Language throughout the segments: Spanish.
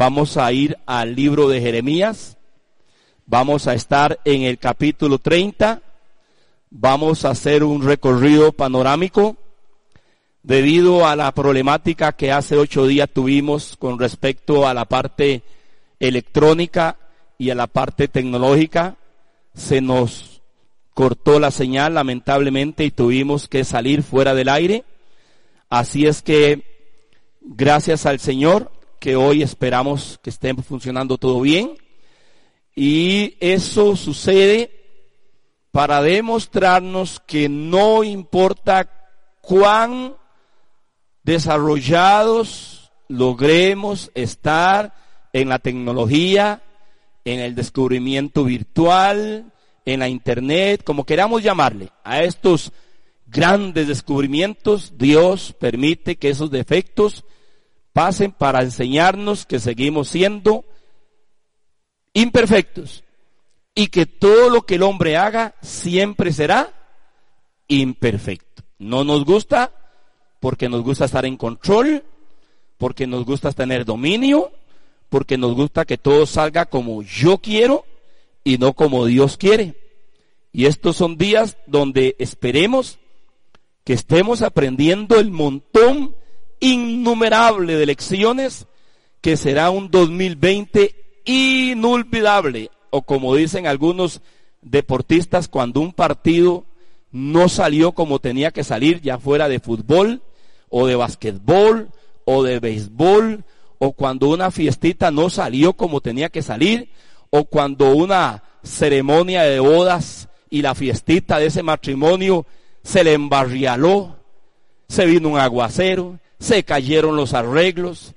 Vamos a ir al libro de Jeremías. Vamos a estar en el capítulo 30. Vamos a hacer un recorrido panorámico debido a la problemática que hace ocho días tuvimos con respecto a la parte electrónica y a la parte tecnológica. Se nos cortó la señal lamentablemente y tuvimos que salir fuera del aire. Así es que gracias al Señor que hoy esperamos que esté funcionando todo bien. Y eso sucede para demostrarnos que no importa cuán desarrollados logremos estar en la tecnología, en el descubrimiento virtual, en la internet, como queramos llamarle, a estos grandes descubrimientos, Dios permite que esos defectos pasen para enseñarnos que seguimos siendo imperfectos y que todo lo que el hombre haga siempre será imperfecto. No nos gusta porque nos gusta estar en control, porque nos gusta tener dominio, porque nos gusta que todo salga como yo quiero y no como Dios quiere. Y estos son días donde esperemos que estemos aprendiendo el montón innumerable de que será un 2020 inolvidable. O como dicen algunos deportistas, cuando un partido no salió como tenía que salir, ya fuera de fútbol o de basquetbol o de béisbol, o cuando una fiestita no salió como tenía que salir, o cuando una ceremonia de bodas y la fiestita de ese matrimonio se le embarrialó, se vino un aguacero, se cayeron los arreglos,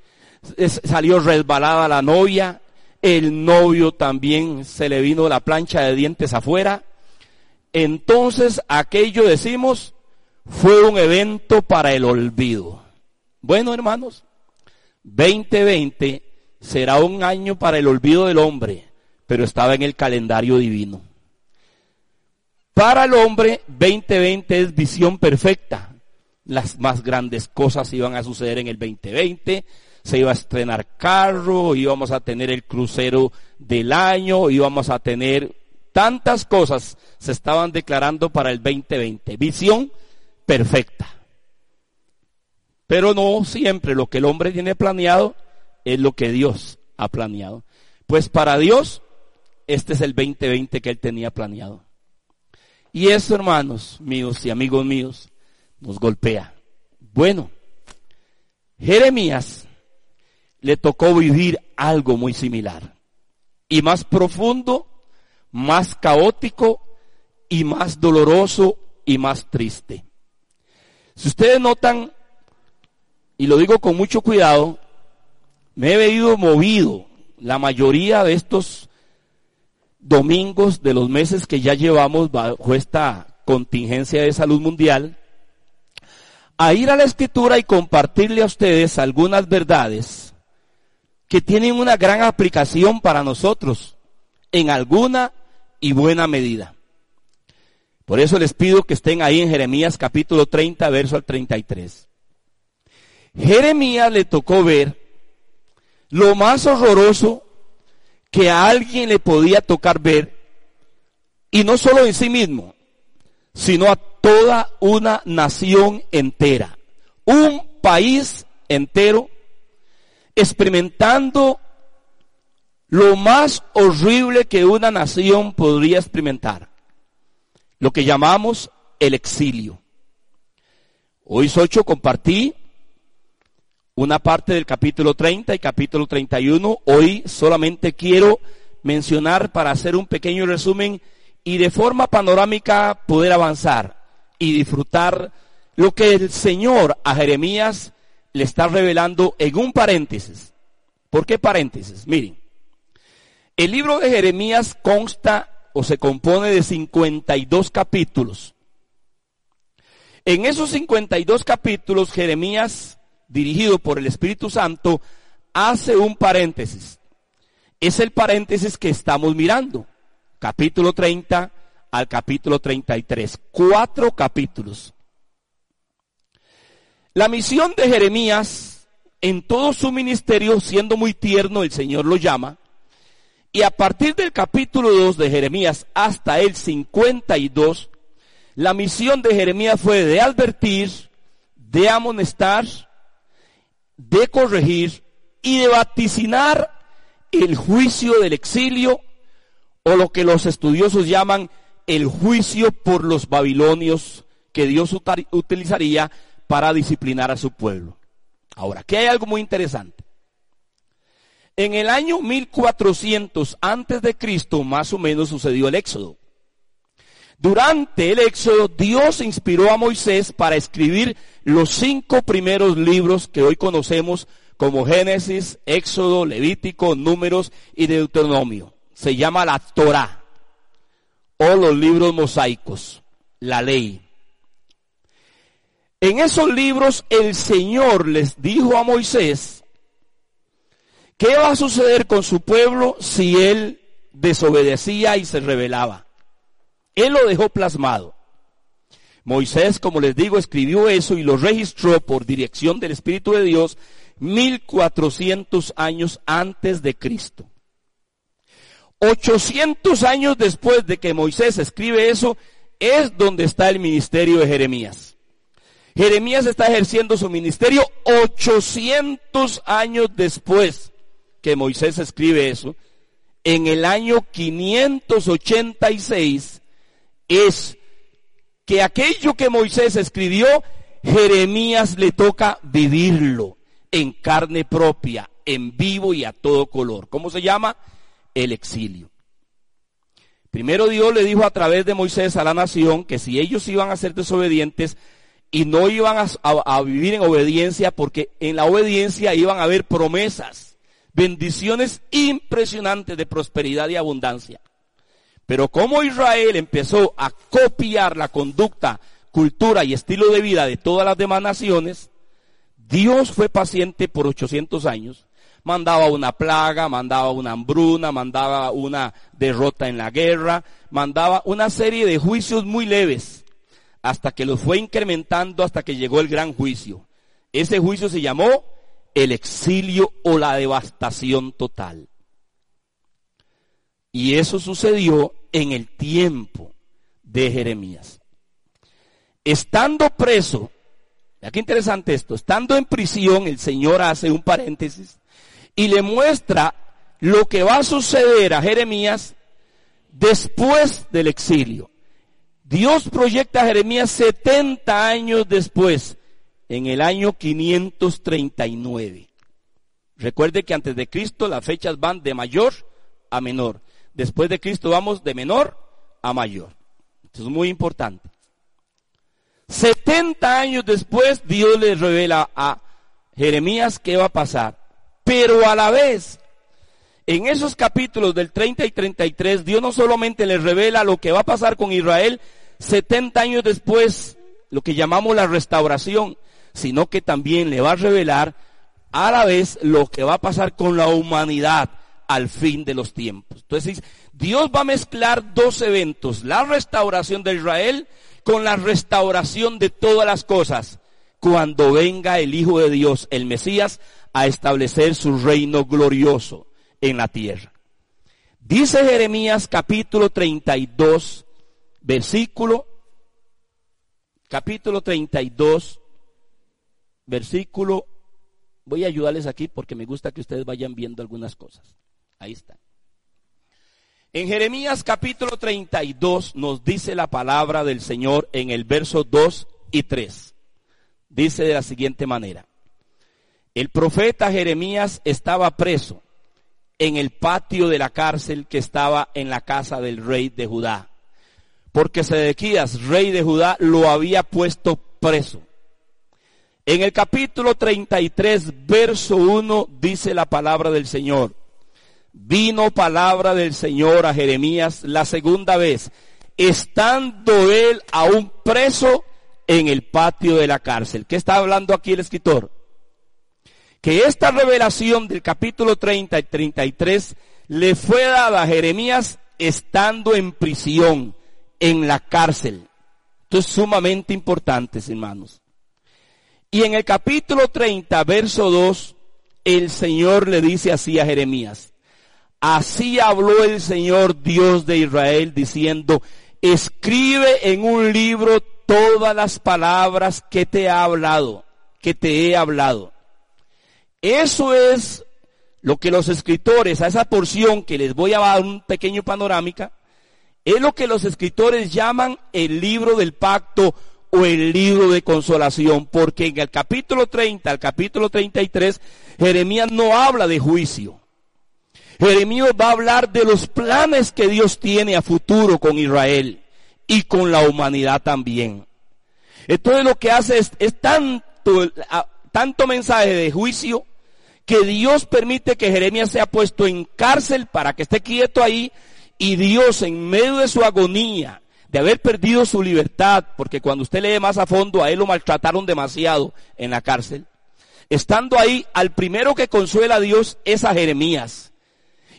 salió resbalada la novia, el novio también se le vino la plancha de dientes afuera. Entonces aquello decimos fue un evento para el olvido. Bueno, hermanos, 2020 será un año para el olvido del hombre, pero estaba en el calendario divino. Para el hombre, 2020 es visión perfecta las más grandes cosas iban a suceder en el 2020, se iba a estrenar carro, íbamos a tener el crucero del año, íbamos a tener tantas cosas se estaban declarando para el 2020. Visión perfecta. Pero no siempre lo que el hombre tiene planeado es lo que Dios ha planeado. Pues para Dios, este es el 2020 que él tenía planeado. Y eso, hermanos míos y amigos míos, nos golpea. Bueno, Jeremías le tocó vivir algo muy similar. Y más profundo, más caótico y más doloroso y más triste. Si ustedes notan, y lo digo con mucho cuidado, me he veído movido la mayoría de estos domingos de los meses que ya llevamos bajo esta contingencia de salud mundial, a ir a la escritura y compartirle a ustedes algunas verdades que tienen una gran aplicación para nosotros en alguna y buena medida. Por eso les pido que estén ahí en Jeremías capítulo 30, verso al 33. Jeremías le tocó ver lo más horroroso que a alguien le podía tocar ver, y no solo en sí mismo, sino a toda una nación entera, un país entero experimentando lo más horrible que una nación podría experimentar, lo que llamamos el exilio. Hoy Socho compartí una parte del capítulo 30 y capítulo 31. Hoy solamente quiero mencionar para hacer un pequeño resumen y de forma panorámica poder avanzar y disfrutar lo que el Señor a Jeremías le está revelando en un paréntesis. ¿Por qué paréntesis? Miren, el libro de Jeremías consta o se compone de 52 capítulos. En esos 52 capítulos, Jeremías, dirigido por el Espíritu Santo, hace un paréntesis. Es el paréntesis que estamos mirando. Capítulo 30 al capítulo 33. Cuatro capítulos. La misión de Jeremías, en todo su ministerio, siendo muy tierno, el Señor lo llama, y a partir del capítulo 2 de Jeremías hasta el 52, la misión de Jeremías fue de advertir, de amonestar, de corregir y de vaticinar el juicio del exilio o lo que los estudiosos llaman el juicio por los babilonios que Dios utilizaría para disciplinar a su pueblo. Ahora, aquí hay algo muy interesante. En el año 1400 antes de Cristo, más o menos sucedió el éxodo. Durante el éxodo, Dios inspiró a Moisés para escribir los cinco primeros libros que hoy conocemos como Génesis, Éxodo, Levítico, Números y Deuteronomio. Se llama la Torah los libros mosaicos, la ley. En esos libros el Señor les dijo a Moisés qué va a suceder con su pueblo si él desobedecía y se rebelaba. Él lo dejó plasmado. Moisés, como les digo, escribió eso y lo registró por dirección del Espíritu de Dios 1400 años antes de Cristo. 800 años después de que Moisés escribe eso, es donde está el ministerio de Jeremías. Jeremías está ejerciendo su ministerio 800 años después que Moisés escribe eso. En el año 586 es que aquello que Moisés escribió, Jeremías le toca vivirlo en carne propia, en vivo y a todo color. ¿Cómo se llama? El exilio. Primero Dios le dijo a través de Moisés a la nación que si ellos iban a ser desobedientes, y no iban a, vivir en obediencia porque en la obediencia iban a haber promesas, bendiciones impresionantes de prosperidad y abundancia. Pero como Israel empezó a copiar la conducta, cultura y estilo de vida de todas las demás naciones, Dios fue paciente por 800 años. Mandaba una plaga, mandaba una hambruna, mandaba una derrota en la guerra, mandaba una serie de juicios muy leves hasta que los fue incrementando hasta que llegó el gran juicio. Ese juicio se llamó el exilio o la devastación total. Y eso sucedió en el tiempo de Jeremías. Estando preso, qué interesante esto, estando en prisión, el Señor hace un paréntesis y le muestra lo que va a suceder a Jeremías después del exilio. Dios proyecta a Jeremías 70 años después, en el año 539. Recuerde que antes de Cristo las fechas van de mayor a menor. Después de Cristo vamos de menor a mayor. Esto es muy importante. 70 años después Dios le revela a Jeremías qué va a pasar. Pero a la vez, en esos capítulos del 30 y 33, Dios no solamente le revela lo que va a pasar con Israel, 70 años después, lo que llamamos la restauración, sino que también le va a revelar a la vez lo que va a pasar con la humanidad al fin de los tiempos. Entonces, Dios va a mezclar dos eventos, la restauración de Israel con la restauración de todas las cosas, cuando venga el Hijo de Dios, el Mesías, a establecer su reino glorioso en la tierra. Dice Jeremías capítulo 32, versículo, capítulo 32, versículo, voy a ayudarles aquí porque me gusta que ustedes vayan viendo algunas cosas. Ahí está. En Jeremías capítulo 32 nos dice la palabra del Señor en el verso 2 y 3. Dice de la siguiente manera. El profeta Jeremías estaba preso en el patio de la cárcel que estaba en la casa del rey de Judá porque Sedequías, rey de Judá, lo había puesto preso. En el capítulo 33, verso 1, dice la palabra del Señor. Vino palabra del Señor a Jeremías la segunda vez, estando él aún preso en el patio de la cárcel. ¿Qué está hablando aquí el escritor? Que esta revelación del capítulo 30 y 33 le fue dada a Jeremías estando en prisión, en la cárcel. Esto es sumamente importante, hermanos. Y en el capítulo 30, verso 2, el Señor le dice así a Jeremías. Así habló el Señor Dios de Israel diciendo, escribe en un libro todas las palabras que te he hablado, que te he hablado. Eso es lo que los escritores, a esa porción que les voy a dar un pequeño panorámica, es lo que los escritores llaman el libro del pacto o el libro de consolación, porque en el capítulo 30 al capítulo 33, Jeremías no habla de juicio. Jeremías va a hablar de los planes que Dios tiene a futuro con Israel y con la humanidad también. Entonces lo que hace es, tanto, tanto mensaje de juicio que Dios permite que Jeremías sea puesto en cárcel para que esté quieto ahí y Dios en medio de su agonía, de haber perdido su libertad, porque cuando usted lee más a fondo a él lo maltrataron demasiado en la cárcel, estando ahí, al primero que consuela a Dios es a Jeremías.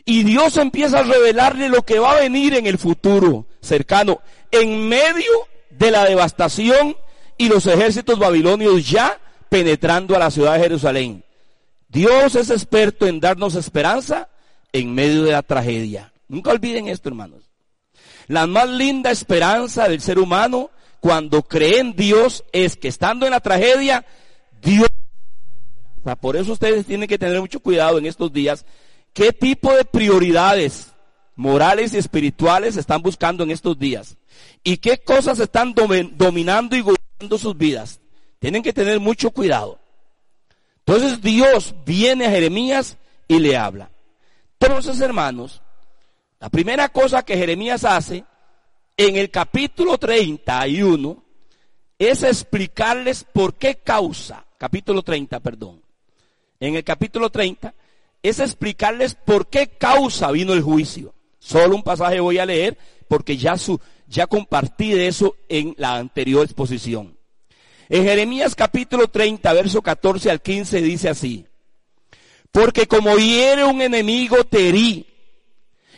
Y Dios empieza a revelarle lo que va a venir en el futuro cercano, en medio de la devastación y los ejércitos babilonios ya penetrando a la ciudad de Jerusalén. Dios es experto en darnos esperanza en medio de la tragedia. Nunca olviden esto, hermanos. La más linda esperanza del ser humano cuando cree en Dios es que estando en la tragedia, Dios... Por eso ustedes tienen que tener mucho cuidado en estos días. ¿Qué tipo de prioridades morales y espirituales están buscando en estos días? ¿Y qué cosas están dominando y gobernando sus vidas? Tienen que tener mucho cuidado. Entonces Dios viene a Jeremías y le habla. Entonces, hermanos, la primera cosa que Jeremías hace en el capítulo 31 es explicarles por qué causa, capítulo 30, perdón. En el capítulo 30 es explicarles por qué causa vino el juicio. Solo un pasaje voy a leer porque ya su, ya compartí de eso en la anterior exposición. En Jeremías capítulo 30, verso 14 al 15 dice así, porque como hiere un enemigo te herí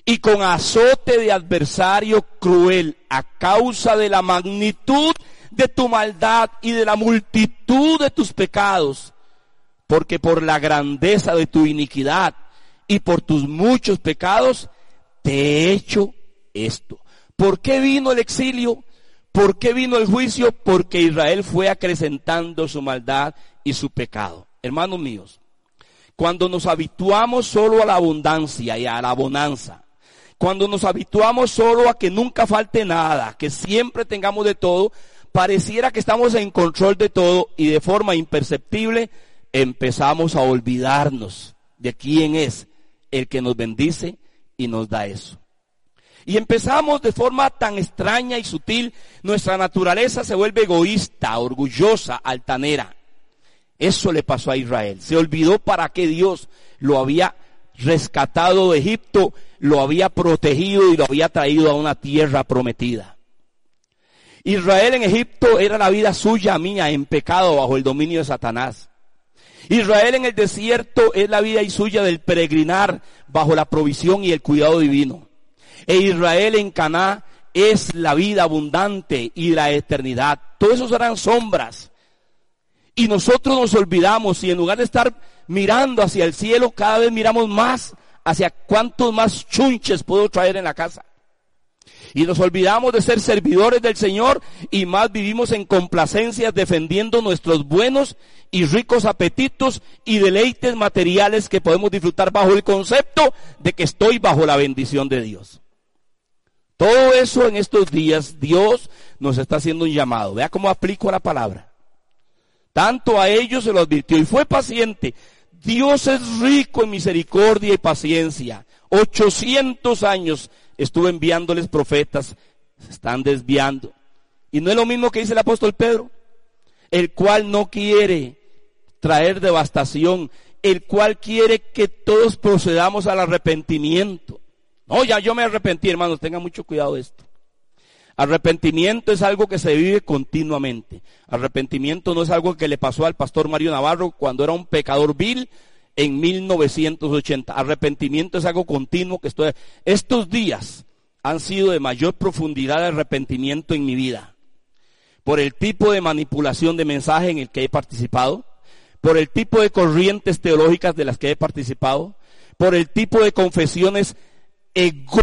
y con azote de adversario cruel a causa de la magnitud de tu maldad y de la multitud de tus pecados, porque por la grandeza de tu iniquidad y por tus muchos pecados te he hecho esto. ¿Por qué vino el exilio? ¿Por qué vino el juicio? Porque Israel fue acrecentando su maldad y su pecado. Hermanos míos, cuando nos habituamos solo a la abundancia y a la bonanza, cuando nos habituamos solo a que nunca falte nada, que siempre tengamos de todo, pareciera que estamos en control de todo y de forma imperceptible empezamos a olvidarnos de quién es el que nos bendice y nos da eso. Y empezamos de forma tan extraña y sutil, nuestra naturaleza se vuelve egoísta, orgullosa, altanera. Eso le pasó a Israel. Se olvidó para qué Dios lo había rescatado de Egipto, lo había protegido y lo había traído a una tierra prometida. Israel en Egipto era la vida suya, mía, en pecado bajo el dominio de Satanás. Israel en el desierto es la vida y suya del peregrinar bajo la provisión y el cuidado divino. E Israel en Caná es la vida abundante y la eternidad. Todos esos eran sombras. Y nosotros nos olvidamos y en lugar de estar mirando hacia el cielo, cada vez miramos más hacia cuántos más chunches puedo traer en la casa. Y nos olvidamos de ser servidores del Señor y más vivimos en complacencias defendiendo nuestros buenos y ricos apetitos y deleites materiales que podemos disfrutar bajo el concepto de que estoy bajo la bendición de Dios. Todo eso en estos días Dios nos está haciendo un llamado. Vea cómo aplico la palabra. Tanto a ellos se lo advirtió y fue paciente. Dios es rico en misericordia y paciencia. 800 años estuve enviándoles profetas se están desviando. Y no es lo mismo que dice el apóstol Pedro, el cual no quiere traer devastación, el cual quiere que todos procedamos al arrepentimiento. No, ya yo me arrepentí, hermanos, tengan mucho cuidado de esto. Arrepentimiento es algo que se vive continuamente. Arrepentimiento no es algo que le pasó al pastor Mario Navarro cuando era un pecador vil en 1980. Arrepentimiento es algo continuo que estoy... Estos días han sido de mayor profundidad de arrepentimiento en mi vida. Por el tipo de manipulación de mensaje en el que he participado, por el tipo de corrientes teológicas de las que he participado, por el tipo de confesiones ego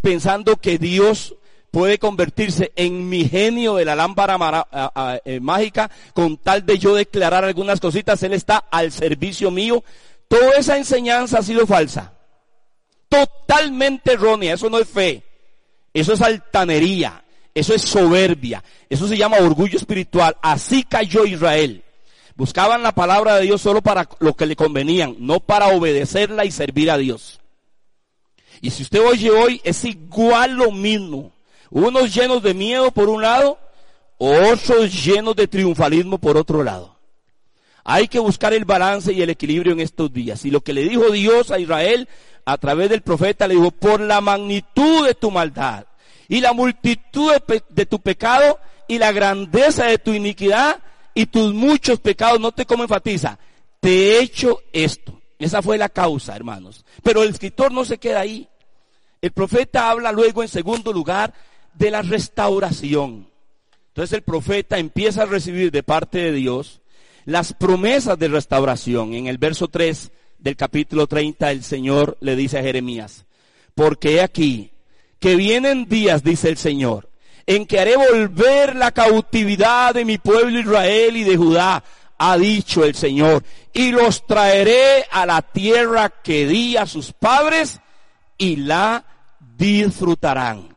pensando que Dios puede convertirse en mi genio de la lámpara eh, mágica con tal de yo declarar algunas cositas, Él está al servicio mío. Toda esa enseñanza ha sido falsa. Totalmente errónea. Eso no es fe. Eso es altanería. Eso es soberbia. Eso se llama orgullo espiritual. Así cayó Israel. Buscaban la palabra de Dios solo para lo que le convenían, no para obedecerla y servir a Dios. Y si usted oye hoy, es igual lo mismo. Unos llenos de miedo por un lado, otros llenos de triunfalismo por otro lado. Hay que buscar el balance y el equilibrio en estos días. Y lo que le dijo Dios a Israel a través del profeta, le dijo, por la magnitud de tu maldad y la multitud de, tu pecado y la grandeza de tu iniquidad y tus muchos pecados, no te como enfatiza, te he hecho esto. Esa fue la causa, hermanos. Pero el escritor no se queda ahí. El profeta habla luego en segundo lugar de la restauración. Entonces el profeta empieza a recibir de parte de Dios las promesas de restauración. En el verso 3 del capítulo 30 el Señor le dice a Jeremías, porque he aquí que vienen días, dice el Señor, en que haré volver la cautividad de mi pueblo Israel y de Judá ha dicho el Señor, y los traeré a la tierra que di a sus padres y la disfrutarán.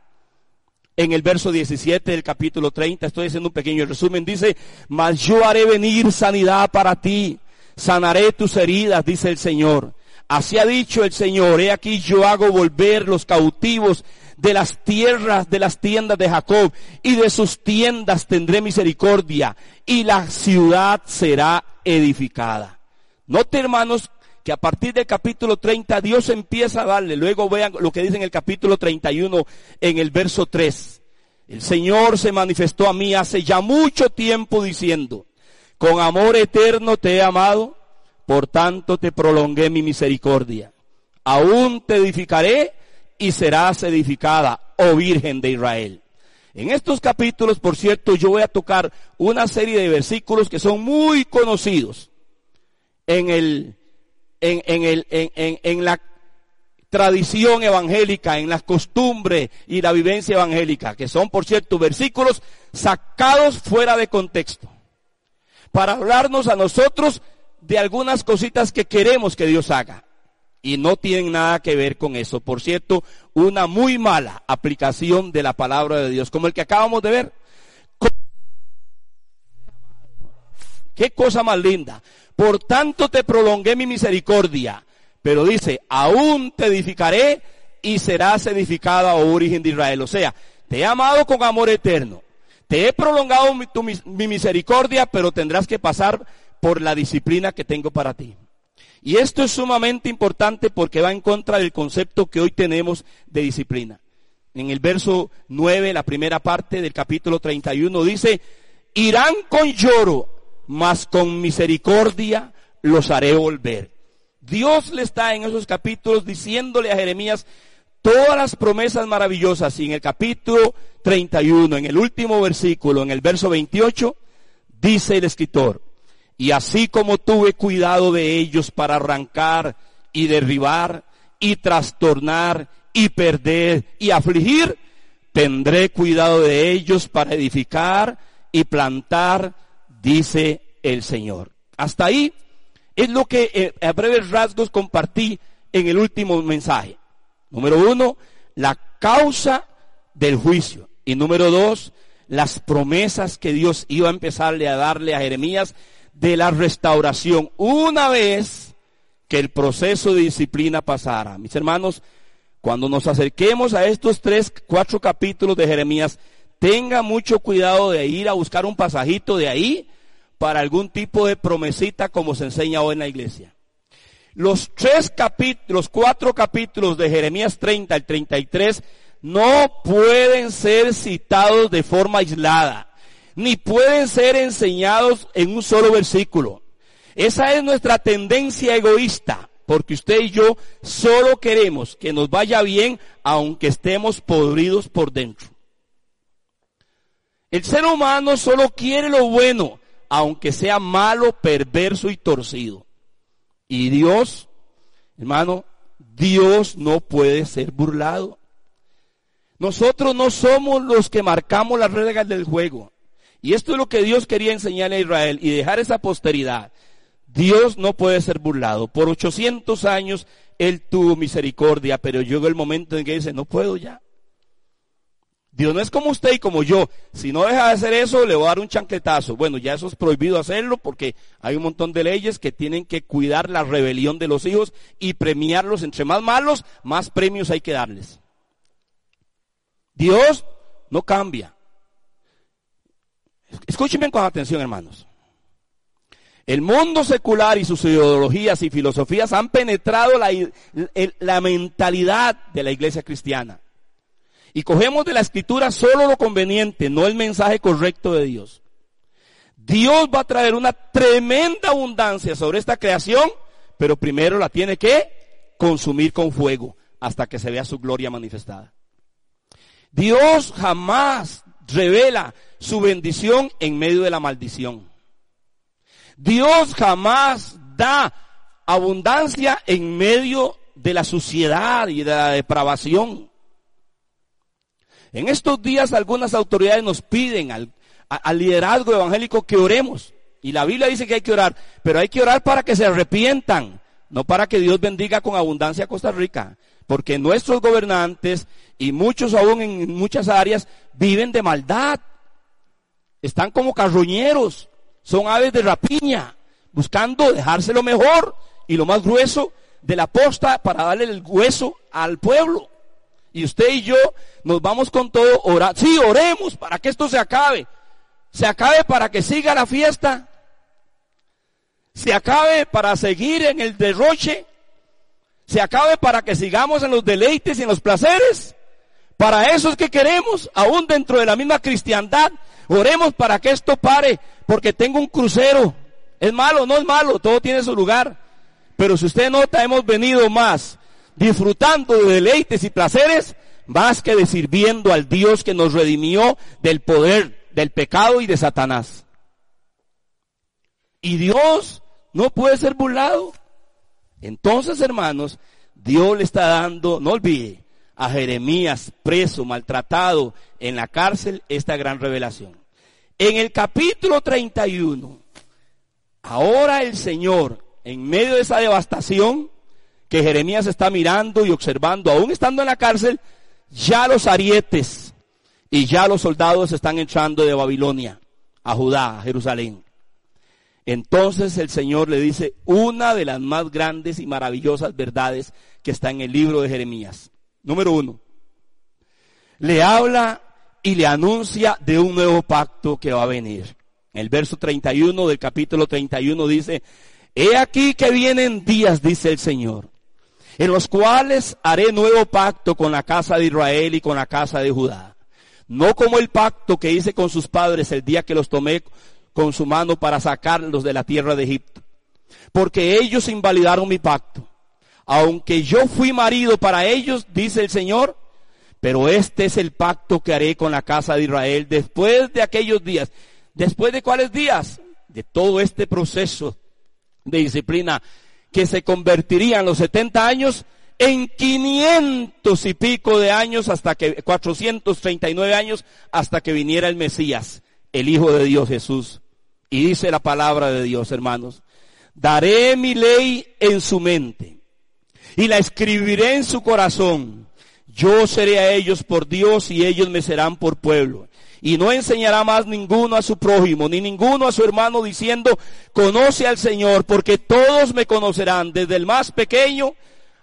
En el verso 17 del capítulo 30, estoy haciendo un pequeño resumen, dice, mas yo haré venir sanidad para ti, sanaré tus heridas, dice el Señor. Así ha dicho el Señor, he aquí yo hago volver los cautivos de las tierras de las tiendas de Jacob y de sus tiendas tendré misericordia y la ciudad será edificada. Note hermanos que a partir del capítulo 30 Dios empieza a darle, luego vean lo que dice en el capítulo 31 en el verso 3. El Señor se manifestó a mí hace ya mucho tiempo diciendo, con amor eterno te he amado, por tanto te prolongué mi misericordia. Aún te edificaré y serás edificada, oh Virgen de Israel. En estos capítulos, por cierto, yo voy a tocar una serie de versículos que son muy conocidos en el, en, en el, en, la tradición evangélica, en las costumbres y la vivencia evangélica, que son, por cierto, versículos sacados fuera de contexto, para hablarnos a nosotros de algunas cositas que queremos que Dios haga y no tienen nada que ver con eso. Por cierto, una muy mala aplicación de la palabra de Dios, como el que acabamos de ver. Qué cosa más linda. Por tanto te prolongué mi misericordia. Pero dice, aún te edificaré y serás edificada, oh origen de Israel. O sea, te he amado con amor eterno. Te he prolongado mi, mi misericordia, pero tendrás que pasar por la disciplina que tengo para ti. Y esto es sumamente importante porque va en contra del concepto que hoy tenemos de disciplina. En el verso 9, la primera parte del capítulo 31 dice, irán con lloro, mas con misericordia los haré volver. Dios le está en esos capítulos diciéndole a Jeremías todas las promesas maravillosas y en el capítulo 31, en el último versículo, en el verso 28, dice el escritor, y así como tuve cuidado de ellos para arrancar y derribar y trastornar y perder y afligir, tendré cuidado de ellos para edificar y plantar, dice el Señor. Hasta ahí es lo que eh, a breves rasgos compartí en el último mensaje. Número uno, la causa del juicio. Y número dos, las promesas que Dios iba a empezarle a darle a Jeremías de la restauración una vez que el proceso de disciplina pasara. Mis hermanos, Cuando nos acerquemos a estos tres, cuatro capítulos de Jeremías, tenga mucho cuidado de ir a buscar un pasajito de ahí para algún tipo de promesita como se enseña hoy en la iglesia. Los tres capítulos, los cuatro capítulos de Jeremías 30 al 33 no pueden ser citados de forma aislada, ni pueden ser enseñados en un solo versículo. Esa es nuestra tendencia egoísta, porque usted y yo solo queremos que nos vaya bien aunque estemos podridos por dentro. El ser humano solo quiere lo bueno, aunque sea malo, perverso y torcido. Y Dios, hermano, Dios no puede ser burlado. Nosotros no somos los que marcamos las reglas del juego. Y esto es lo que Dios quería enseñarle a Israel y dejar esa posteridad. Dios no puede ser burlado. Por 800 años Él tuvo misericordia, pero llegó el momento en que dice, no puedo ya. Dios no es como usted y como yo. Si no deja de hacer eso, le voy a dar un chanquetazo. Bueno, ya eso es prohibido hacerlo porque hay un montón de leyes que tienen que cuidar la rebelión de los hijos y premiarlos. Entre más malos, más premios hay que darles. Dios no cambia. Escúchenme con atención, hermanos. El mundo secular y sus ideologías y filosofías han penetrado la, la, mentalidad de la iglesia cristiana. Y cogemos de la escritura solo lo conveniente, no el mensaje correcto de Dios. Dios va a traer una tremenda abundancia sobre esta creación, pero primero la tiene que consumir con fuego hasta que se vea su gloria manifestada. Dios jamás revela su bendición en medio de la maldición. Dios jamás da abundancia en medio de la suciedad y de la depravación. En estos días algunas autoridades nos piden al, liderazgo evangélico que oremos. Y la Biblia dice que hay que orar, pero hay que orar para que se arrepientan, no para que Dios bendiga con abundancia a Costa Rica. Porque nuestros gobernantes y muchos aún en muchas áreas viven de maldad. Están como carroñeros, son aves de rapiña, buscando dejárselo mejor y lo más grueso de la posta para darle el hueso al pueblo. Y usted y yo nos vamos con todo orar. Sí, oremos para que esto se acabe. Se acabe para que siga la fiesta. Se acabe para seguir en el derroche se acabe para que sigamos en los deleites y en los placeres. Para eso es que queremos, aún dentro de la misma cristiandad, oremos para que esto pare, porque tengo un crucero. Es malo, no es malo, todo tiene su lugar. Pero si usted nota, hemos venido más disfrutando de deleites y placeres, más que de sirviendo al Dios que nos redimió del poder, del pecado y de Satanás. Y Dios no puede ser burlado. Entonces, hermanos, Dios le está dando, no olvide, a Jeremías preso, maltratado en la cárcel, esta gran revelación. En el capítulo 31, ahora el Señor, en medio de esa devastación que Jeremías está mirando y observando, aún estando en la cárcel, ya los arietes y ya los soldados están entrando de Babilonia a Judá, a Jerusalén. Entonces el Señor le dice una de las más grandes y maravillosas verdades que está en el libro de Jeremías. Número uno, le habla y le anuncia de un nuevo pacto que va a venir. El verso 31 del capítulo 31 dice, He aquí que vienen días, dice el Señor, en los cuales haré nuevo pacto con la casa de Israel y con la casa de Judá. No como el pacto que hice con sus padres el día que los tomé con su mano para sacarlos de la tierra de Egipto. Porque ellos invalidaron mi pacto. Aunque yo fui marido para ellos, dice el Señor, pero este es el pacto que haré con la casa de Israel después de aquellos días. ¿Después de cuáles días? De todo este proceso de disciplina que se convertiría en los 70 años en 500 y pico de años hasta que, 439 años hasta que viniera el Mesías el Hijo de Dios Jesús. Y dice la palabra de Dios, hermanos, daré mi ley en su mente y la escribiré en su corazón. Yo seré a ellos por Dios y ellos me serán por pueblo. Y no enseñará más ninguno a su prójimo, ni ninguno a su hermano diciendo, conoce al Señor, porque todos me conocerán, desde el más pequeño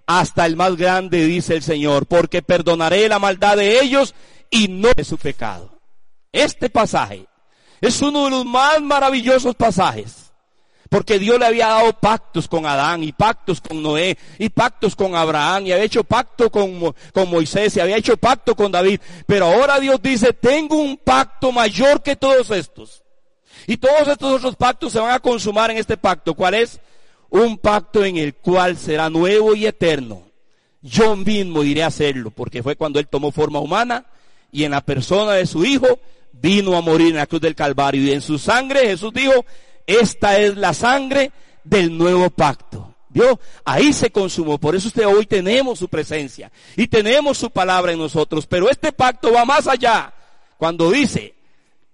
hasta el más grande, dice el Señor, porque perdonaré la maldad de ellos y no de su pecado. Este pasaje es uno de los más maravillosos pasajes. Porque Dios le había dado pactos con Adán y pactos con Noé y pactos con Abraham y había hecho pacto con, Moisés y había hecho pacto con David. Pero ahora Dios dice, tengo un pacto mayor que todos estos. Y todos estos otros pactos se van a consumar en este pacto. ¿Cuál es? Un pacto en el cual será nuevo y eterno. Yo mismo iré a hacerlo porque fue cuando Él tomó forma humana y en la persona de su Hijo vino a morir en la cruz del Calvario y en su sangre Jesús dijo, esta es la sangre del nuevo pacto. ¿Vio? Ahí se consumó. Por eso usted hoy tenemos su presencia y tenemos su palabra en nosotros. Pero este pacto va más allá. Cuando dice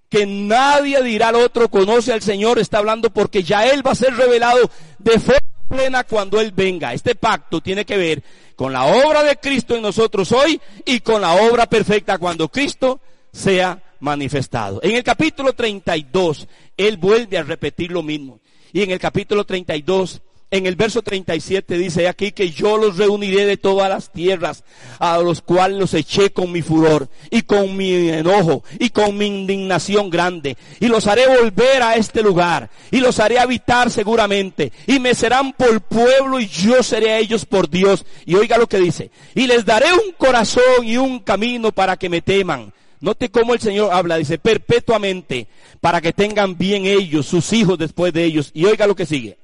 que nadie dirá al otro conoce al Señor, está hablando porque ya Él va a ser revelado de forma plena cuando Él venga. Este pacto tiene que ver con la obra de Cristo en nosotros hoy y con la obra perfecta cuando Cristo sea manifestado. En el capítulo 32, él vuelve a repetir lo mismo. Y en el capítulo 32, en el verso 37 dice aquí que yo los reuniré de todas las tierras a los cuales los eché con mi furor y con mi enojo y con mi indignación grande y los haré volver a este lugar y los haré habitar seguramente y me serán por pueblo y yo seré a ellos por Dios. Y oiga lo que dice, y les daré un corazón y un camino para que me teman Note cómo el Señor habla, dice, perpetuamente, para que tengan bien ellos, sus hijos después de ellos. Y oiga lo que sigue.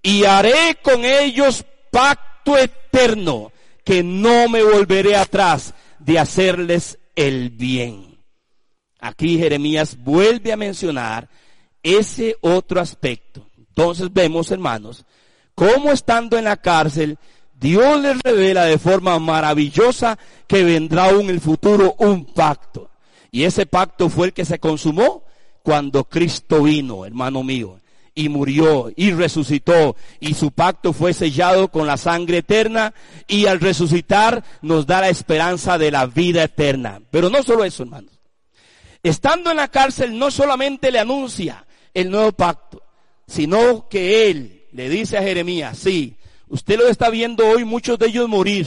Y haré con ellos pacto eterno, que no me volveré atrás de hacerles el bien. Aquí Jeremías vuelve a mencionar ese otro aspecto. Entonces vemos, hermanos, cómo estando en la cárcel, Dios les revela de forma maravillosa que vendrá aún en el futuro un pacto. Y ese pacto fue el que se consumó cuando Cristo vino, hermano mío, y murió y resucitó. Y su pacto fue sellado con la sangre eterna y al resucitar nos da la esperanza de la vida eterna. Pero no solo eso, hermanos. Estando en la cárcel no solamente le anuncia el nuevo pacto, sino que él le dice a Jeremías, sí, usted lo está viendo hoy muchos de ellos morir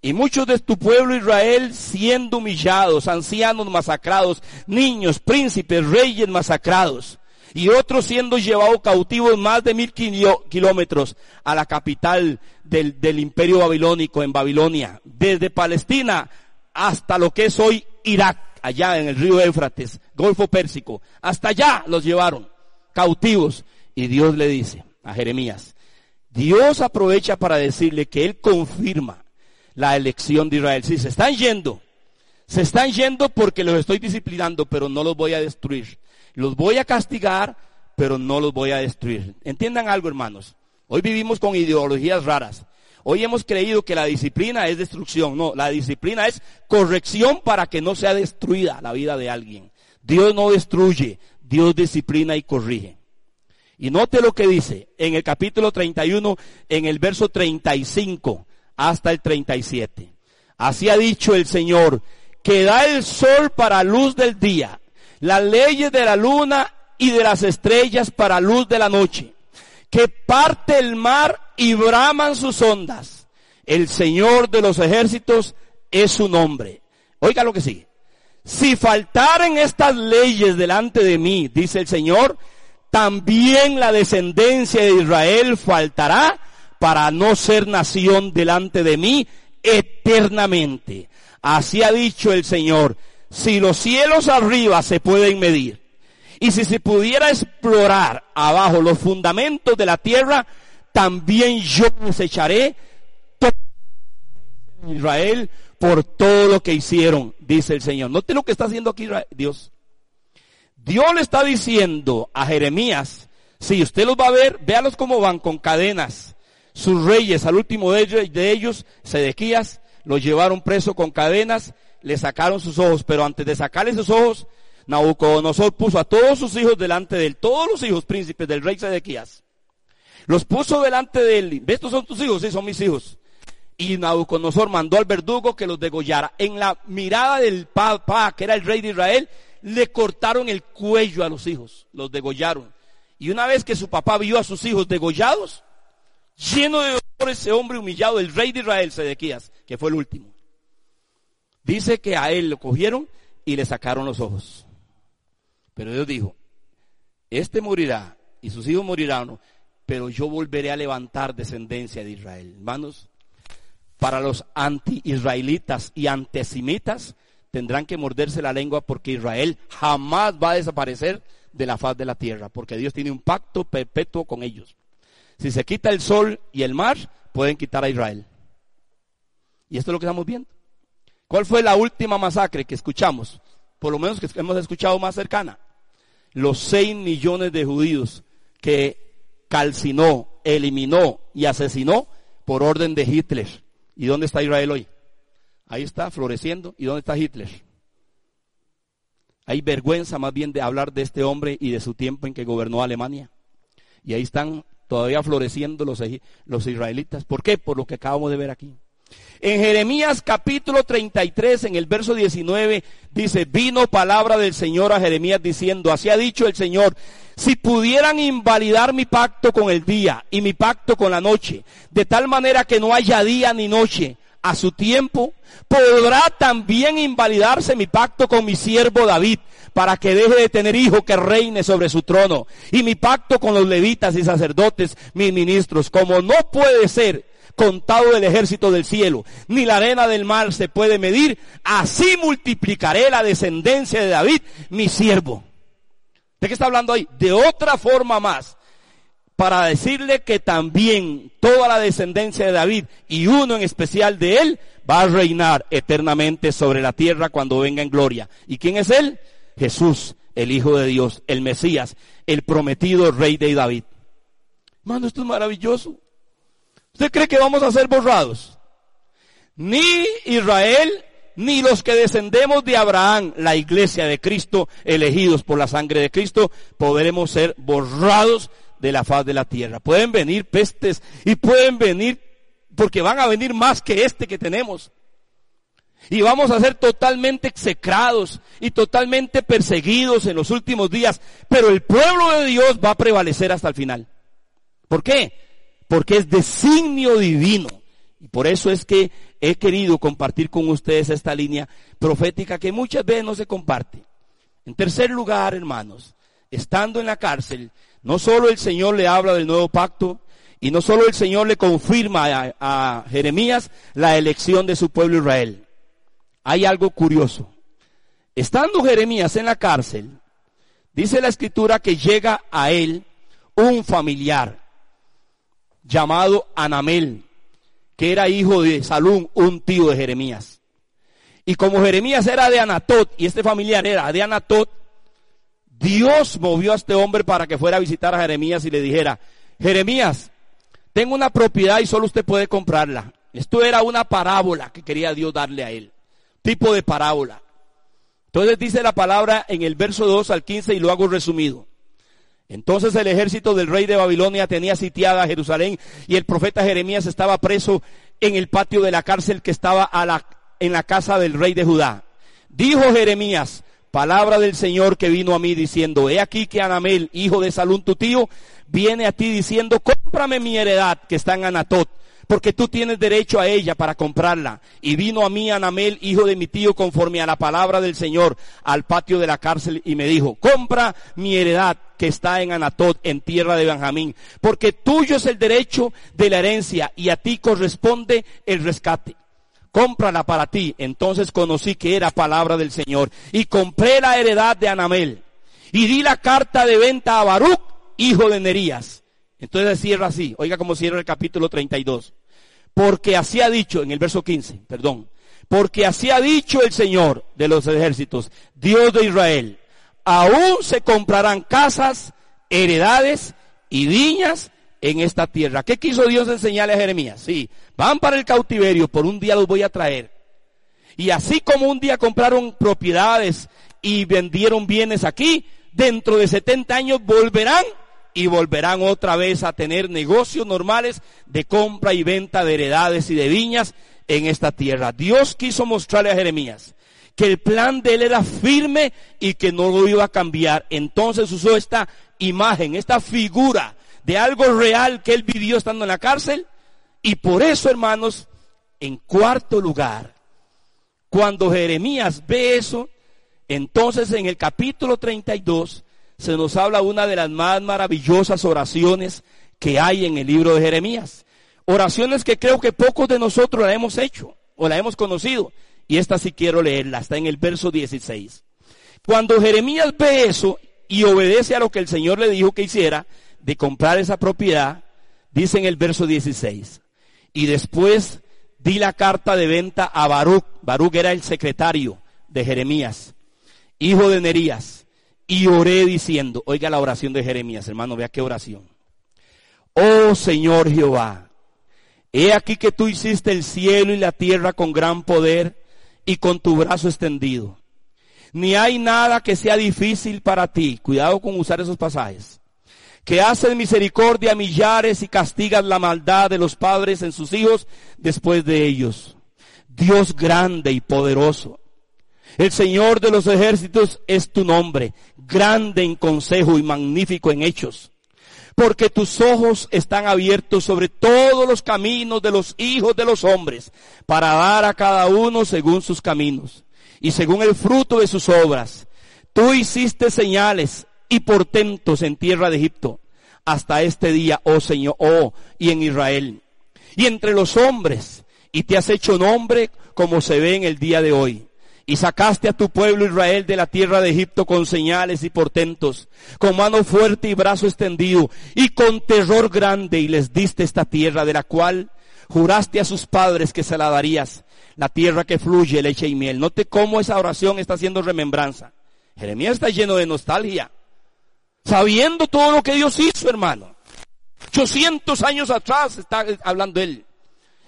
y muchos de tu pueblo Israel siendo humillados, ancianos masacrados, niños, príncipes, reyes masacrados, y otros siendo llevados cautivos más de mil kilómetros a la capital del, imperio babilónico en Babilonia, desde Palestina hasta lo que es hoy Irak, allá en el río Éufrates, Golfo Pérsico, hasta allá los llevaron cautivos. Y Dios le dice a Jeremías, Dios aprovecha para decirle que Él confirma la elección de Israel. Sí, se están yendo. Se están yendo porque los estoy disciplinando, pero no los voy a destruir. Los voy a castigar, pero no los voy a destruir. Entiendan algo, hermanos. Hoy vivimos con ideologías raras. Hoy hemos creído que la disciplina es destrucción. No, la disciplina es corrección para que no sea destruida la vida de alguien. Dios no destruye, Dios disciplina y corrige. Y note lo que dice en el capítulo 31, en el verso 35 hasta el 37. Así ha dicho el Señor, que da el sol para luz del día, las leyes de la luna y de las estrellas para luz de la noche, que parte el mar y braman sus ondas. El Señor de los ejércitos es su nombre. Oiga lo que sigue. Si faltaren estas leyes delante de mí, dice el Señor, también la descendencia de Israel faltará para no ser nación delante de mí eternamente. Así ha dicho el Señor, si los cielos arriba se pueden medir y si se pudiera explorar abajo los fundamentos de la tierra, también yo desecharé todo Israel por todo lo que hicieron, dice el Señor. Note lo que está haciendo aquí Dios. Dios le está diciendo a Jeremías, si usted los va a ver, véalos cómo van con cadenas, sus reyes, al último de ellos, de ellos, Sedequías, lo llevaron preso con cadenas, le sacaron sus ojos, pero antes de sacarle sus ojos, Nabucodonosor puso a todos sus hijos delante de él, todos los hijos príncipes del rey Sedequías. Los puso delante de él. ¿Estos son tus hijos? Sí, son mis hijos. Y Nabucodonosor mandó al verdugo que los degollara. En la mirada del papá, que era el rey de Israel, le cortaron el cuello a los hijos, los degollaron. Y una vez que su papá vio a sus hijos degollados, lleno de dolor ese hombre humillado, el rey de Israel, Sedequías, que fue el último. Dice que a él lo cogieron y le sacaron los ojos. Pero Dios dijo, este morirá y sus hijos morirán, pero yo volveré a levantar descendencia de Israel. Hermanos, para los anti-israelitas y antesemitas tendrán que morderse la lengua porque Israel jamás va a desaparecer de la faz de la tierra, porque Dios tiene un pacto perpetuo con ellos. Si se quita el sol y el mar, pueden quitar a Israel. Y esto es lo que estamos viendo. ¿Cuál fue la última masacre que escuchamos? Por lo menos que hemos escuchado más cercana. Los seis millones de judíos que calcinó, eliminó y asesinó por orden de Hitler. ¿Y dónde está Israel hoy? Ahí está, floreciendo. ¿Y dónde está Hitler? Hay vergüenza más bien de hablar de este hombre y de su tiempo en que gobernó Alemania. Y ahí están todavía floreciendo los, israelitas. ¿Por qué? Por lo que acabamos de ver aquí. En Jeremías capítulo 33, en el verso 19, dice, vino palabra del Señor a Jeremías diciendo, así ha dicho el Señor, si pudieran invalidar mi pacto con el día y mi pacto con la noche, de tal manera que no haya día ni noche a su tiempo, podrá también invalidarse mi pacto con mi siervo David, para que deje de tener hijo que reine sobre su trono, y mi pacto con los levitas y sacerdotes, mis ministros, como no puede ser contado del ejército del cielo, ni la arena del mar se puede medir, así multiplicaré la descendencia de David, mi siervo. ¿De qué está hablando ahí? De otra forma más, para decirle que también toda la descendencia de David y uno en especial de él va a reinar eternamente sobre la tierra cuando venga en gloria. ¿Y quién es él? Jesús, el Hijo de Dios, el Mesías, el prometido rey de David. Hermano, esto es maravilloso. ¿Usted cree que vamos a ser borrados? Ni Israel, ni los que descendemos de Abraham, la iglesia de Cristo, elegidos por la sangre de Cristo, podremos ser borrados de la faz de la tierra. Pueden venir pestes y pueden venir, porque van a venir más que este que tenemos. Y vamos a ser totalmente execrados y totalmente perseguidos en los últimos días. Pero el pueblo de Dios va a prevalecer hasta el final. ¿Por qué? porque es designio divino. Y por eso es que he querido compartir con ustedes esta línea profética que muchas veces no se comparte. En tercer lugar, hermanos, estando en la cárcel, no solo el Señor le habla del nuevo pacto, y no solo el Señor le confirma a, a Jeremías la elección de su pueblo Israel. Hay algo curioso. Estando Jeremías en la cárcel, dice la escritura que llega a él un familiar llamado Anamel, que era hijo de Salún, un tío de Jeremías. Y como Jeremías era de Anatot y este familiar era de Anatot, Dios movió a este hombre para que fuera a visitar a Jeremías y le dijera, Jeremías, tengo una propiedad y solo usted puede comprarla. Esto era una parábola que quería Dios darle a él. Tipo de parábola. Entonces dice la palabra en el verso 2 al 15 y lo hago resumido. Entonces el ejército del rey de Babilonia tenía sitiada Jerusalén y el profeta Jeremías estaba preso en el patio de la cárcel que estaba en la casa del rey de Judá. Dijo Jeremías, palabra del Señor que vino a mí diciendo, he aquí que Anamel, hijo de Salún tu tío, viene a ti diciendo, cómprame mi heredad que está en Anatot porque tú tienes derecho a ella para comprarla. Y vino a mí Anamel, hijo de mi tío, conforme a la palabra del Señor, al patio de la cárcel y me dijo, compra mi heredad que está en Anatot, en tierra de Benjamín, porque tuyo es el derecho de la herencia y a ti corresponde el rescate. Cómprala para ti. Entonces conocí que era palabra del Señor y compré la heredad de Anamel y di la carta de venta a Baruch, hijo de Nerías. Entonces cierra así, oiga cómo cierra el capítulo 32. Porque así ha dicho, en el verso 15, perdón, porque así ha dicho el Señor de los ejércitos, Dios de Israel, aún se comprarán casas, heredades y viñas en esta tierra. ¿Qué quiso Dios enseñarle a Jeremías? Sí, van para el cautiverio, por un día los voy a traer. Y así como un día compraron propiedades y vendieron bienes aquí, dentro de 70 años volverán y volverán otra vez a tener negocios normales de compra y venta de heredades y de viñas en esta tierra. Dios quiso mostrarle a Jeremías que el plan de él era firme y que no lo iba a cambiar. Entonces usó esta imagen, esta figura de algo real que él vivió estando en la cárcel. Y por eso, hermanos, en cuarto lugar, cuando Jeremías ve eso, entonces en el capítulo 32 se nos habla una de las más maravillosas oraciones que hay en el libro de Jeremías. Oraciones que creo que pocos de nosotros la hemos hecho o la hemos conocido. Y esta sí quiero leerla, está en el verso 16. Cuando Jeremías ve eso y obedece a lo que el Señor le dijo que hiciera, de comprar esa propiedad, dice en el verso 16, y después di la carta de venta a Baruch, Baruch era el secretario de Jeremías, hijo de Nerías, y oré diciendo, oiga la oración de Jeremías, hermano, vea qué oración. Oh Señor Jehová, he aquí que tú hiciste el cielo y la tierra con gran poder y con tu brazo extendido. Ni hay nada que sea difícil para ti. Cuidado con usar esos pasajes. Que haces misericordia a millares y castigas la maldad de los padres en sus hijos después de ellos. Dios grande y poderoso. El Señor de los ejércitos es tu nombre, grande en consejo y magnífico en hechos. Porque tus ojos están abiertos sobre todos los caminos de los hijos de los hombres, para dar a cada uno según sus caminos y según el fruto de sus obras. Tú hiciste señales y portentos en tierra de Egipto hasta este día, oh Señor, oh, y en Israel. Y entre los hombres, y te has hecho nombre como se ve en el día de hoy. Y sacaste a tu pueblo Israel de la tierra de Egipto con señales y portentos, con mano fuerte y brazo extendido, y con terror grande, y les diste esta tierra de la cual juraste a sus padres que se la darías, la tierra que fluye leche y miel. Note cómo esa oración está haciendo remembranza. Jeremías está lleno de nostalgia, sabiendo todo lo que Dios hizo, hermano. 800 años atrás está hablando él.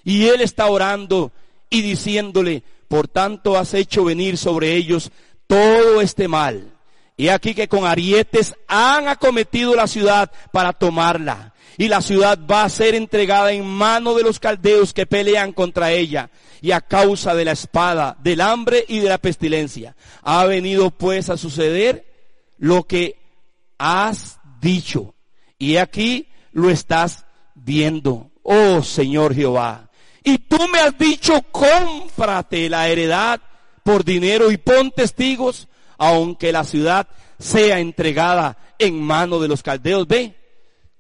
Y él está orando y diciéndole, por tanto has hecho venir sobre ellos todo este mal. Y aquí que con arietes han acometido la ciudad para tomarla. Y la ciudad va a ser entregada en mano de los caldeos que pelean contra ella. Y a causa de la espada, del hambre y de la pestilencia. Ha venido pues a suceder lo que has dicho. Y aquí lo estás viendo. Oh Señor Jehová. Y tú me has dicho, cómprate la heredad por dinero y pon testigos, aunque la ciudad sea entregada en mano de los caldeos. Ve,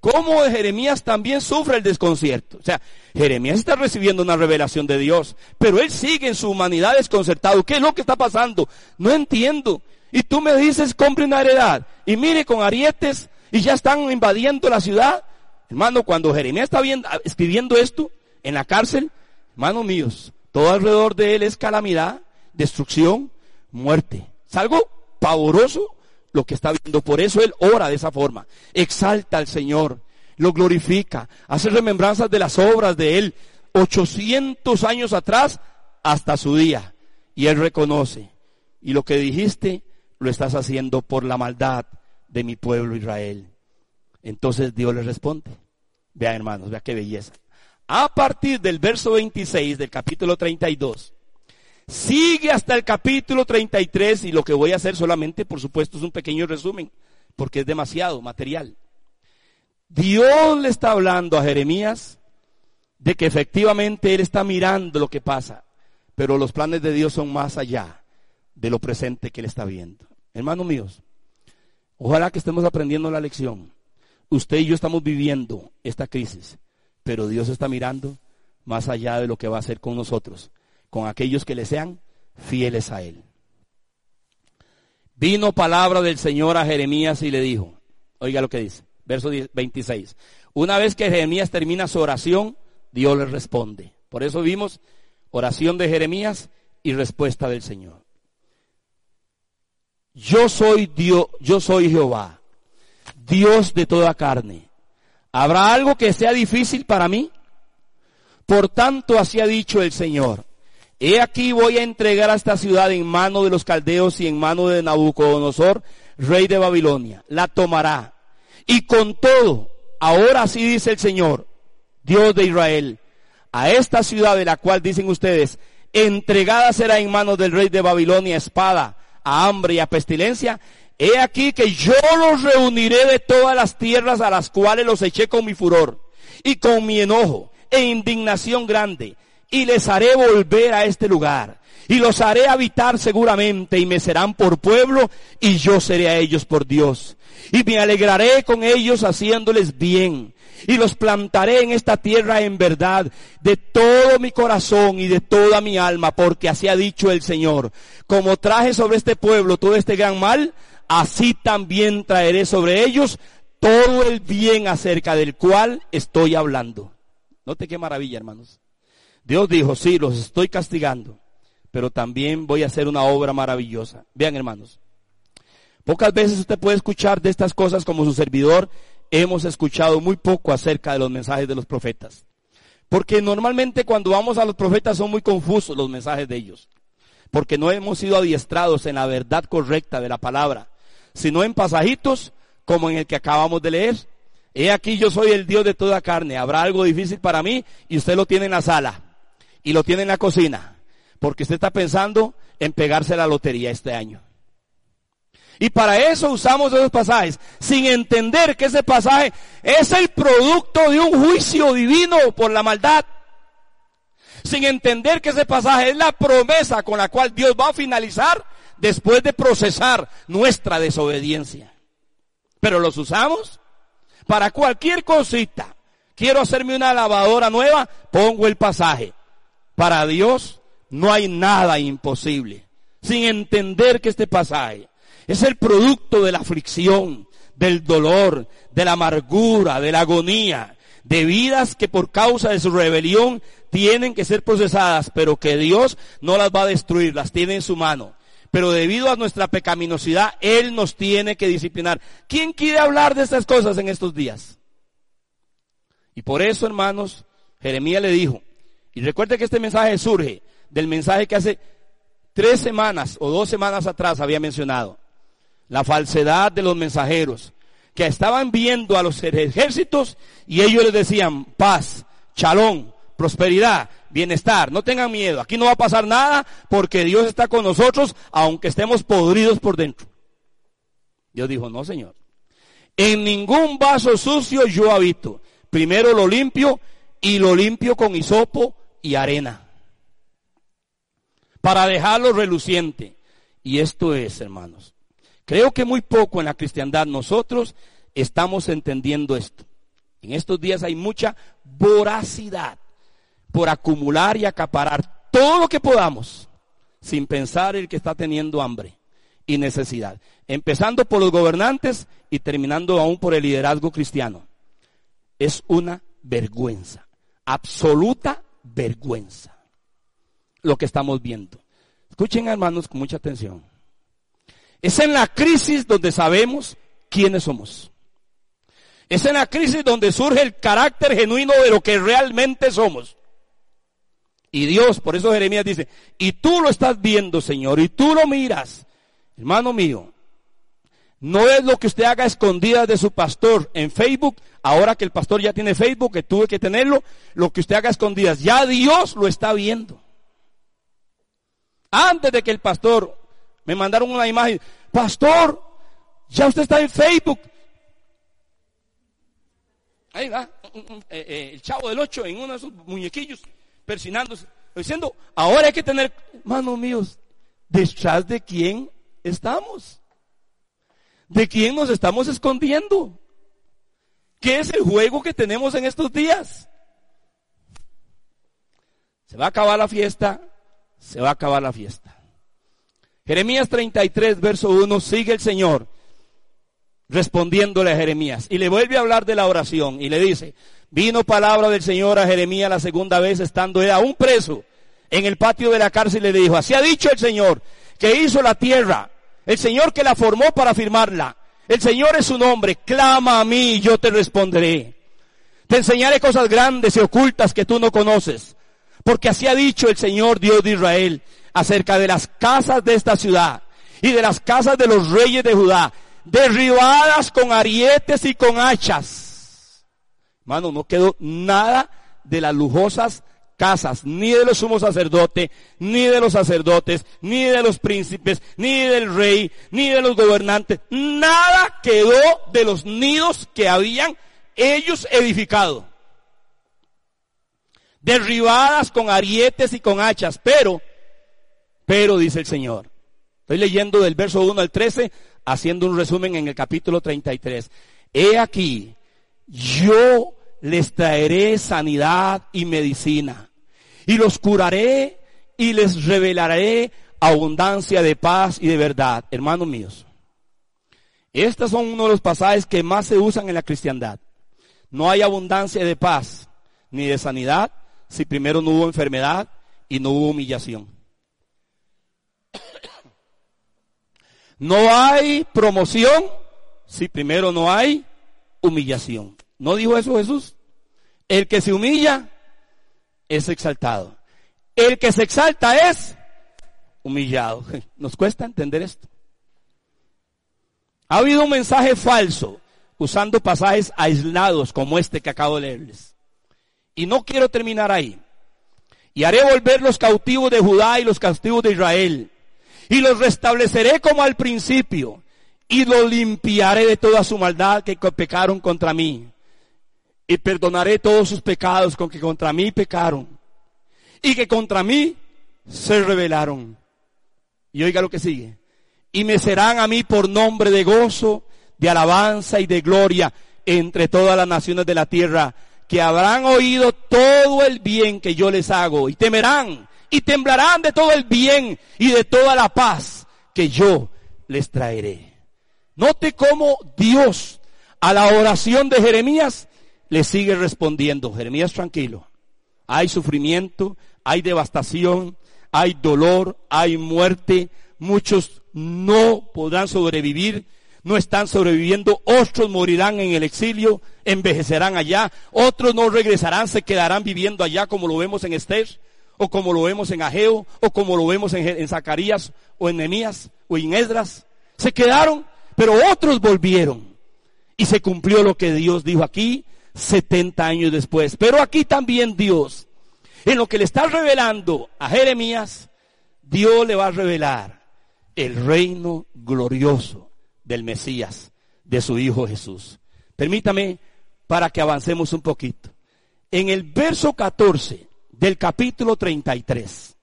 cómo Jeremías también sufre el desconcierto. O sea, Jeremías está recibiendo una revelación de Dios, pero él sigue en su humanidad desconcertado. ¿Qué es lo que está pasando? No entiendo. Y tú me dices, compre una heredad. Y mire, con arietes, y ya están invadiendo la ciudad. Hermano, cuando Jeremías está viendo, escribiendo esto, en la cárcel, hermanos míos, todo alrededor de él es calamidad, destrucción, muerte. Es algo pavoroso lo que está viendo. Por eso él ora de esa forma. Exalta al Señor, lo glorifica, hace remembranzas de las obras de él 800 años atrás hasta su día. Y él reconoce. Y lo que dijiste lo estás haciendo por la maldad de mi pueblo Israel. Entonces Dios le responde. Vean hermanos, vea qué belleza a partir del verso 26 del capítulo 32, sigue hasta el capítulo 33 y lo que voy a hacer solamente, por supuesto, es un pequeño resumen, porque es demasiado material. Dios le está hablando a Jeremías de que efectivamente él está mirando lo que pasa, pero los planes de Dios son más allá de lo presente que él está viendo. Hermanos míos, ojalá que estemos aprendiendo la lección. Usted y yo estamos viviendo esta crisis pero Dios está mirando más allá de lo que va a hacer con nosotros, con aquellos que le sean fieles a Él. Vino palabra del Señor a Jeremías y le dijo, oiga lo que dice, verso 26, una vez que Jeremías termina su oración, Dios le responde. Por eso vimos oración de Jeremías y respuesta del Señor. Yo soy Dios, yo soy Jehová, Dios de toda carne. ¿Habrá algo que sea difícil para mí? Por tanto, así ha dicho el Señor. He aquí voy a entregar a esta ciudad en mano de los caldeos y en mano de Nabucodonosor, rey de Babilonia. La tomará. Y con todo, ahora sí dice el Señor, Dios de Israel, a esta ciudad de la cual dicen ustedes, entregada será en manos del rey de Babilonia espada, a hambre y a pestilencia, He aquí que yo los reuniré de todas las tierras a las cuales los eché con mi furor y con mi enojo e indignación grande y les haré volver a este lugar y los haré habitar seguramente y me serán por pueblo y yo seré a ellos por Dios. Y me alegraré con ellos haciéndoles bien y los plantaré en esta tierra en verdad de todo mi corazón y de toda mi alma, porque así ha dicho el Señor. Como traje sobre este pueblo todo este gran mal, así también traeré sobre ellos todo el bien acerca del cual estoy hablando. Note qué maravilla, hermanos. Dios dijo, sí, los estoy castigando, pero también voy a hacer una obra maravillosa. Vean, hermanos. Pocas veces usted puede escuchar de estas cosas como su servidor hemos escuchado muy poco acerca de los mensajes de los profetas. Porque normalmente cuando vamos a los profetas son muy confusos los mensajes de ellos. Porque no hemos sido adiestrados en la verdad correcta de la palabra, sino en pasajitos como en el que acabamos de leer. He aquí yo soy el Dios de toda carne. Habrá algo difícil para mí y usted lo tiene en la sala y lo tiene en la cocina. Porque usted está pensando en pegarse la lotería este año. Y para eso usamos esos pasajes, sin entender que ese pasaje es el producto de un juicio divino por la maldad. Sin entender que ese pasaje es la promesa con la cual Dios va a finalizar después de procesar nuestra desobediencia. Pero los usamos para cualquier cosita. Quiero hacerme una lavadora nueva, pongo el pasaje. Para Dios no hay nada imposible. Sin entender que este pasaje es el producto de la aflicción, del dolor, de la amargura, de la agonía, de vidas que por causa de su rebelión tienen que ser procesadas, pero que Dios no las va a destruir, las tiene en su mano. Pero debido a nuestra pecaminosidad, Él nos tiene que disciplinar. ¿Quién quiere hablar de estas cosas en estos días? Y por eso, hermanos, Jeremías le dijo, y recuerde que este mensaje surge del mensaje que hace tres semanas o dos semanas atrás había mencionado la falsedad de los mensajeros, que estaban viendo a los ejércitos y ellos les decían paz, chalón, prosperidad, bienestar, no tengan miedo, aquí no va a pasar nada porque Dios está con nosotros aunque estemos podridos por dentro. Dios dijo, no señor, en ningún vaso sucio yo habito, primero lo limpio y lo limpio con hisopo y arena, para dejarlo reluciente. Y esto es, hermanos, Creo que muy poco en la cristiandad nosotros estamos entendiendo esto. En estos días hay mucha voracidad por acumular y acaparar todo lo que podamos sin pensar el que está teniendo hambre y necesidad. Empezando por los gobernantes y terminando aún por el liderazgo cristiano. Es una vergüenza, absoluta vergüenza lo que estamos viendo. Escuchen hermanos con mucha atención. Es en la crisis donde sabemos quiénes somos. Es en la crisis donde surge el carácter genuino de lo que realmente somos. Y Dios, por eso Jeremías dice, y tú lo estás viendo, Señor, y tú lo miras. Hermano mío, no es lo que usted haga escondidas de su pastor en Facebook, ahora que el pastor ya tiene Facebook, que tuve que tenerlo, lo que usted haga escondidas, ya Dios lo está viendo. Antes de que el pastor me mandaron una imagen. Pastor, ya usted está en Facebook. Ahí va, eh, eh, el chavo del 8 en uno de esos muñequillos, persinándose, diciendo, ahora hay que tener, manos míos, detrás de quién estamos. ¿De quién nos estamos escondiendo? ¿Qué es el juego que tenemos en estos días? Se va a acabar la fiesta, se va a acabar la fiesta. Jeremías 33, verso 1, sigue el Señor respondiéndole a Jeremías y le vuelve a hablar de la oración y le dice, vino palabra del Señor a Jeremías la segunda vez estando él aún preso en el patio de la cárcel y le dijo, así ha dicho el Señor que hizo la tierra, el Señor que la formó para firmarla, el Señor es su nombre, clama a mí y yo te responderé. Te enseñaré cosas grandes y ocultas que tú no conoces, porque así ha dicho el Señor Dios de Israel acerca de las casas de esta ciudad y de las casas de los reyes de Judá, derribadas con arietes y con hachas. Mano, no quedó nada de las lujosas casas, ni de los sumos sacerdotes, ni de los sacerdotes, ni de los príncipes, ni del rey, ni de los gobernantes. Nada quedó de los nidos que habían ellos edificado. Derribadas con arietes y con hachas, pero, pero dice el Señor. Estoy leyendo del verso 1 al 13, haciendo un resumen en el capítulo 33. He aquí, yo les traeré sanidad y medicina y los curaré y les revelaré abundancia de paz y de verdad. Hermanos míos, estos son uno de los pasajes que más se usan en la cristiandad. No hay abundancia de paz ni de sanidad si primero no hubo enfermedad y no hubo humillación. No hay promoción si primero no hay humillación. ¿No dijo eso Jesús? El que se humilla es exaltado. El que se exalta es humillado. Nos cuesta entender esto. Ha habido un mensaje falso usando pasajes aislados como este que acabo de leerles. Y no quiero terminar ahí. Y haré volver los cautivos de Judá y los cautivos de Israel. Y los restableceré como al principio. Y los limpiaré de toda su maldad que pecaron contra mí y perdonaré todos sus pecados con que contra mí pecaron y que contra mí se rebelaron. Y oiga lo que sigue. Y me serán a mí por nombre de gozo, de alabanza y de gloria entre todas las naciones de la tierra, que habrán oído todo el bien que yo les hago y temerán y temblarán de todo el bien y de toda la paz que yo les traeré. Note cómo Dios a la oración de Jeremías le sigue respondiendo, Jeremías tranquilo, hay sufrimiento, hay devastación, hay dolor, hay muerte, muchos no podrán sobrevivir, no están sobreviviendo, otros morirán en el exilio, envejecerán allá, otros no regresarán, se quedarán viviendo allá como lo vemos en Esther, o como lo vemos en Ageo, o como lo vemos en, Zacarías, o en Nemías, o en Esdras. Se quedaron, pero otros volvieron. Y se cumplió lo que Dios dijo aquí, 70 años después. Pero aquí también Dios, en lo que le está revelando a Jeremías, Dios le va a revelar el reino glorioso del Mesías, de su Hijo Jesús. Permítame para que avancemos un poquito. En el verso 14 del capítulo 33,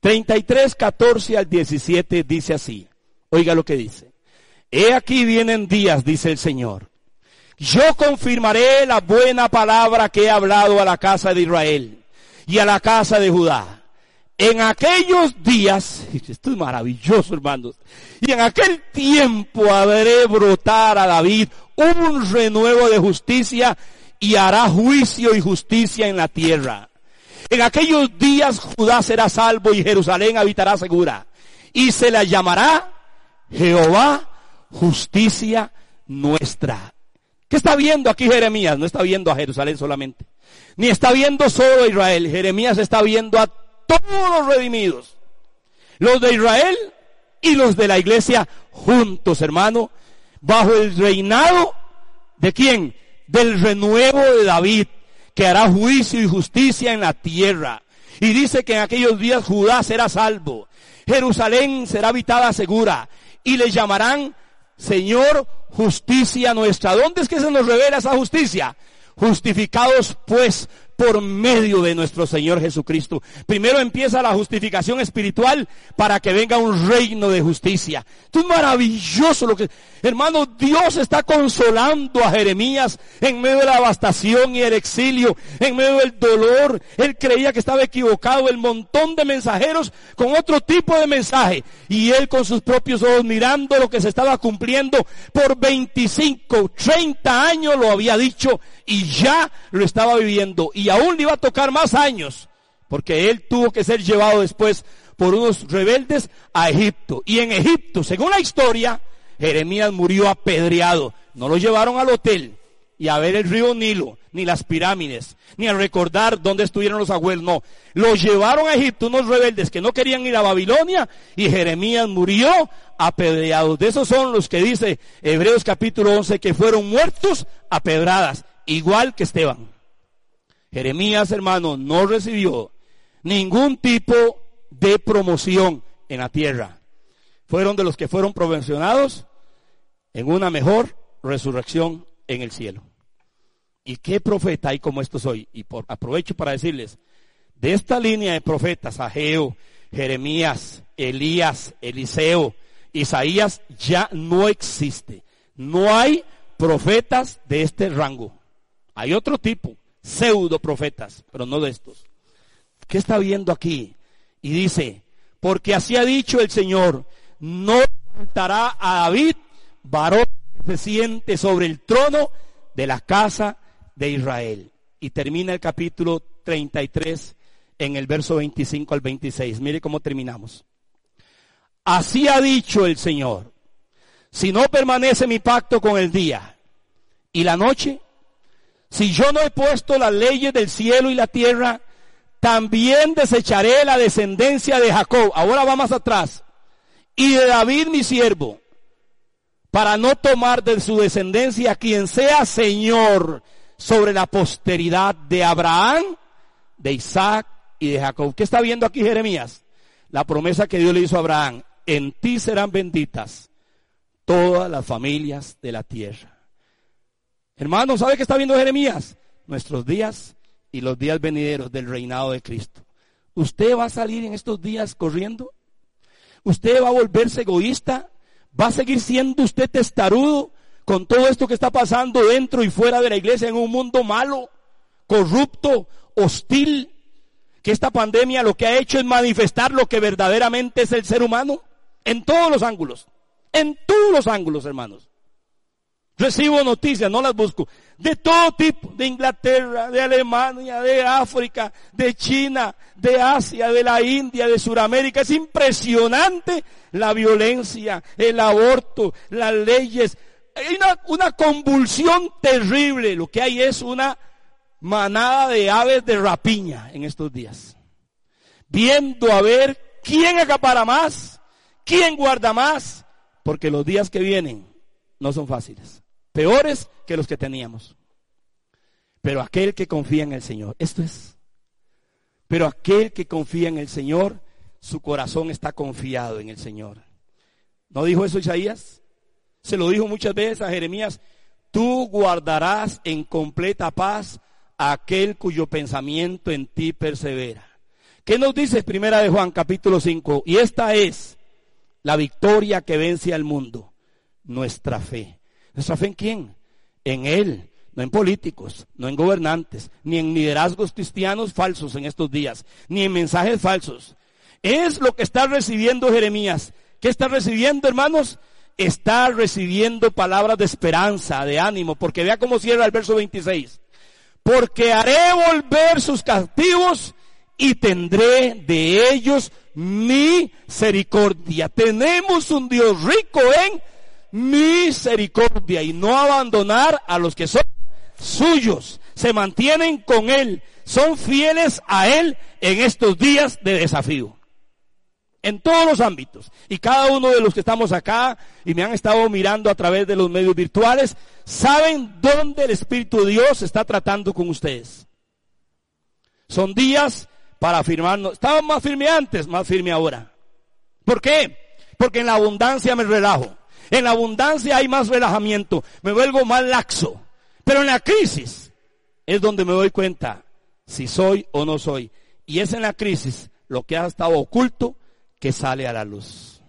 33, 14 al 17 dice así. Oiga lo que dice. He aquí vienen días, dice el Señor yo confirmaré la buena palabra que he hablado a la casa de Israel y a la casa de Judá. En aquellos días, esto es maravilloso hermanos, y en aquel tiempo haré brotar a David un renuevo de justicia y hará juicio y justicia en la tierra. En aquellos días Judá será salvo y Jerusalén habitará segura. Y se la llamará Jehová justicia nuestra. ¿Qué está viendo aquí Jeremías? No está viendo a Jerusalén solamente. Ni está viendo solo a Israel. Jeremías está viendo a todos los redimidos. Los de Israel y los de la iglesia juntos, hermano. Bajo el reinado de quién? Del renuevo de David, que hará juicio y justicia en la tierra. Y dice que en aquellos días Judá será salvo. Jerusalén será habitada segura. Y le llamarán Señor, justicia nuestra. ¿Dónde es que se nos revela esa justicia? Justificados pues por medio de nuestro Señor Jesucristo. Primero empieza la justificación espiritual para que venga un reino de justicia. Esto es maravilloso lo que, hermano, Dios está consolando a Jeremías en medio de la devastación y el exilio, en medio del dolor. Él creía que estaba equivocado, el montón de mensajeros con otro tipo de mensaje. Y él con sus propios ojos mirando lo que se estaba cumpliendo por 25, 30 años lo había dicho y ya lo estaba viviendo. Y y aún le iba a tocar más años, porque él tuvo que ser llevado después por unos rebeldes a Egipto. Y en Egipto, según la historia, Jeremías murió apedreado. No lo llevaron al hotel y a ver el río Nilo, ni las pirámides, ni a recordar dónde estuvieron los abuelos. No, lo llevaron a Egipto unos rebeldes que no querían ir a Babilonia y Jeremías murió apedreado. De esos son los que dice Hebreos capítulo 11 que fueron muertos a pedradas, igual que Esteban. Jeremías, hermano, no recibió ningún tipo de promoción en la tierra. Fueron de los que fueron promocionados en una mejor resurrección en el cielo. ¿Y qué profeta hay como estos hoy? Y por, aprovecho para decirles, de esta línea de profetas, Ageo, Jeremías, Elías, Eliseo, Isaías, ya no existe. No hay profetas de este rango. Hay otro tipo, pseudo profetas, pero no de estos. ¿Qué está viendo aquí? Y dice, porque así ha dicho el Señor, no faltará a David varón que se siente sobre el trono de la casa de Israel. Y termina el capítulo 33 en el verso 25 al 26. Mire cómo terminamos. Así ha dicho el Señor, si no permanece mi pacto con el día y la noche, si yo no he puesto las leyes del cielo y la tierra, también desecharé la descendencia de Jacob. Ahora va más atrás. Y de David mi siervo, para no tomar de su descendencia quien sea Señor sobre la posteridad de Abraham, de Isaac y de Jacob. ¿Qué está viendo aquí Jeremías? La promesa que Dios le hizo a Abraham. En ti serán benditas todas las familias de la tierra. Hermano, ¿sabe qué está viendo Jeremías? Nuestros días y los días venideros del reinado de Cristo. ¿Usted va a salir en estos días corriendo? ¿Usted va a volverse egoísta? ¿Va a seguir siendo usted testarudo con todo esto que está pasando dentro y fuera de la iglesia en un mundo malo, corrupto, hostil? Que esta pandemia lo que ha hecho es manifestar lo que verdaderamente es el ser humano en todos los ángulos. En todos los ángulos, hermanos. Recibo noticias, no las busco, de todo tipo, de Inglaterra, de Alemania, de África, de China, de Asia, de la India, de Sudamérica. Es impresionante la violencia, el aborto, las leyes. Hay una, una convulsión terrible. Lo que hay es una manada de aves de rapiña en estos días. Viendo a ver quién acapara más, quién guarda más, porque los días que vienen no son fáciles peores que los que teníamos. Pero aquel que confía en el Señor, esto es. Pero aquel que confía en el Señor, su corazón está confiado en el Señor. ¿No dijo eso Isaías? Se lo dijo muchas veces a Jeremías, tú guardarás en completa paz a aquel cuyo pensamiento en ti persevera. ¿Qué nos dice Primera de Juan capítulo 5? Y esta es la victoria que vence al mundo, nuestra fe. ¿Nuestra fe en quién? En Él, no en políticos, no en gobernantes, ni en liderazgos cristianos falsos en estos días, ni en mensajes falsos. Es lo que está recibiendo Jeremías. ¿Qué está recibiendo, hermanos? Está recibiendo palabras de esperanza, de ánimo, porque vea cómo cierra el verso 26. Porque haré volver sus cautivos y tendré de ellos misericordia. Tenemos un Dios rico en misericordia y no abandonar a los que son suyos. Se mantienen con Él, son fieles a Él en estos días de desafío. En todos los ámbitos. Y cada uno de los que estamos acá y me han estado mirando a través de los medios virtuales, saben dónde el Espíritu de Dios está tratando con ustedes. Son días para afirmarnos. Estaba más firme antes, más firme ahora. ¿Por qué? Porque en la abundancia me relajo. En la abundancia hay más relajamiento, me vuelvo más laxo. Pero en la crisis es donde me doy cuenta si soy o no soy. Y es en la crisis lo que ha estado oculto que sale a la luz.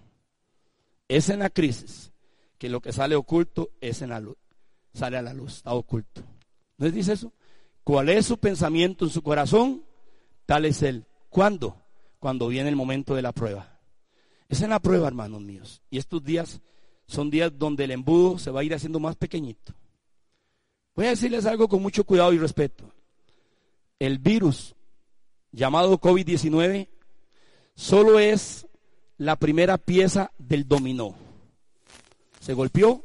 Es en la crisis que lo que sale oculto es en la luz. Sale a la luz, está oculto. ¿No dice eso? ¿Cuál es su pensamiento en su corazón? Tal es él. ¿Cuándo? Cuando viene el momento de la prueba. Es en la prueba, hermanos míos. Y estos días son días donde el embudo se va a ir haciendo más pequeñito. Voy a decirles algo con mucho cuidado y respeto. El virus llamado COVID-19 solo es la primera pieza del dominó. Se golpeó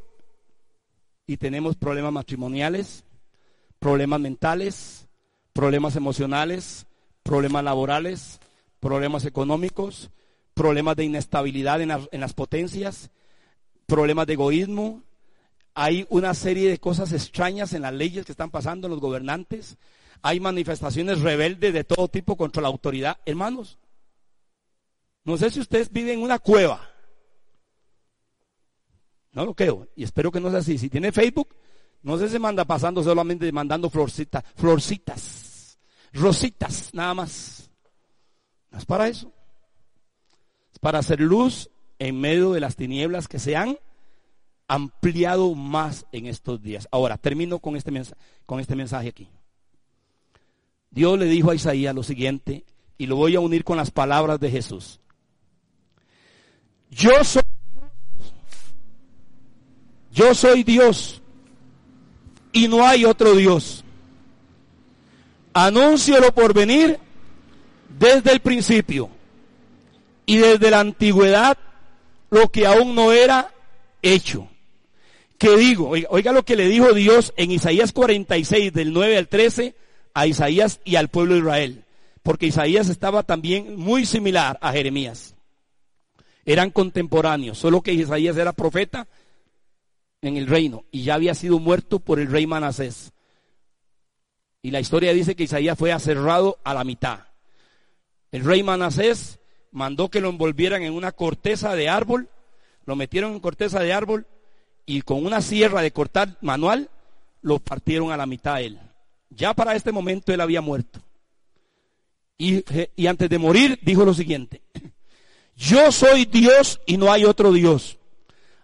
y tenemos problemas matrimoniales, problemas mentales, problemas emocionales, problemas laborales, problemas económicos, problemas de inestabilidad en, las potencias, problemas de egoísmo, hay una serie de cosas extrañas en las leyes que están pasando en los gobernantes, hay manifestaciones rebeldes de todo tipo contra la autoridad. Hermanos, no sé si ustedes viven en una cueva. No lo creo. Y espero que no sea así. Si tiene Facebook, no sé si manda pasando solamente mandando florcitas, florcitas, rositas, nada más. No es para eso. Es para hacer luz en medio de las tinieblas que se han ampliado más en estos días. Ahora, termino con este mensaje, con este mensaje aquí. Dios le dijo a Isaías lo siguiente, y lo voy a unir con las palabras de Jesús. Yo soy Yo soy Dios y no hay otro Dios. Anúncialo por venir desde el principio y desde la antigüedad lo que aún no era hecho. ¿Qué digo? Oiga, lo que le dijo Dios en Isaías 46 del 9 al 13 a Isaías y al pueblo de Israel. Porque Isaías estaba también muy similar a Jeremías. Eran contemporáneos, solo que Isaías era profeta en el reino y ya había sido muerto por el rey Manasés. Y la historia dice que Isaías fue aserrado a la mitad. El rey Manasés mandó que lo envolvieran en una corteza de árbol, lo metieron en corteza de árbol y con una sierra de cortar manual lo partieron a la mitad a él. Ya para este momento él había muerto. Y, antes de morir dijo lo siguiente, yo soy Dios y no hay otro Dios.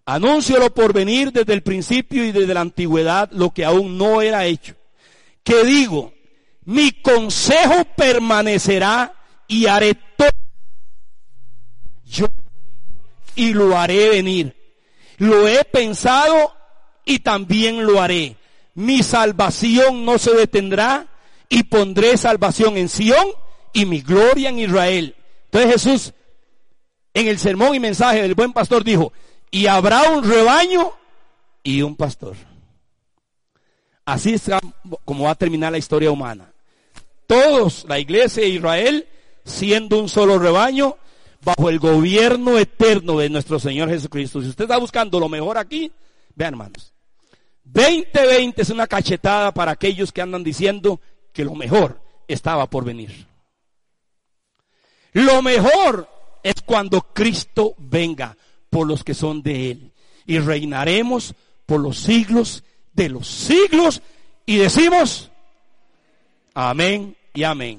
Anúncialo por venir desde el principio y desde la antigüedad lo que aún no era hecho. Que digo, mi consejo permanecerá y haré. Yo y lo haré venir. Lo he pensado y también lo haré. Mi salvación no se detendrá y pondré salvación en Sión y mi gloria en Israel. Entonces Jesús en el sermón y mensaje del buen pastor dijo, y habrá un rebaño y un pastor. Así es como va a terminar la historia humana. Todos, la iglesia de Israel, siendo un solo rebaño, bajo el gobierno eterno de nuestro Señor Jesucristo. Si usted está buscando lo mejor aquí, vean hermanos. 2020 es una cachetada para aquellos que andan diciendo que lo mejor estaba por venir. Lo mejor es cuando Cristo venga por los que son de Él. Y reinaremos por los siglos de los siglos. Y decimos, amén y amén.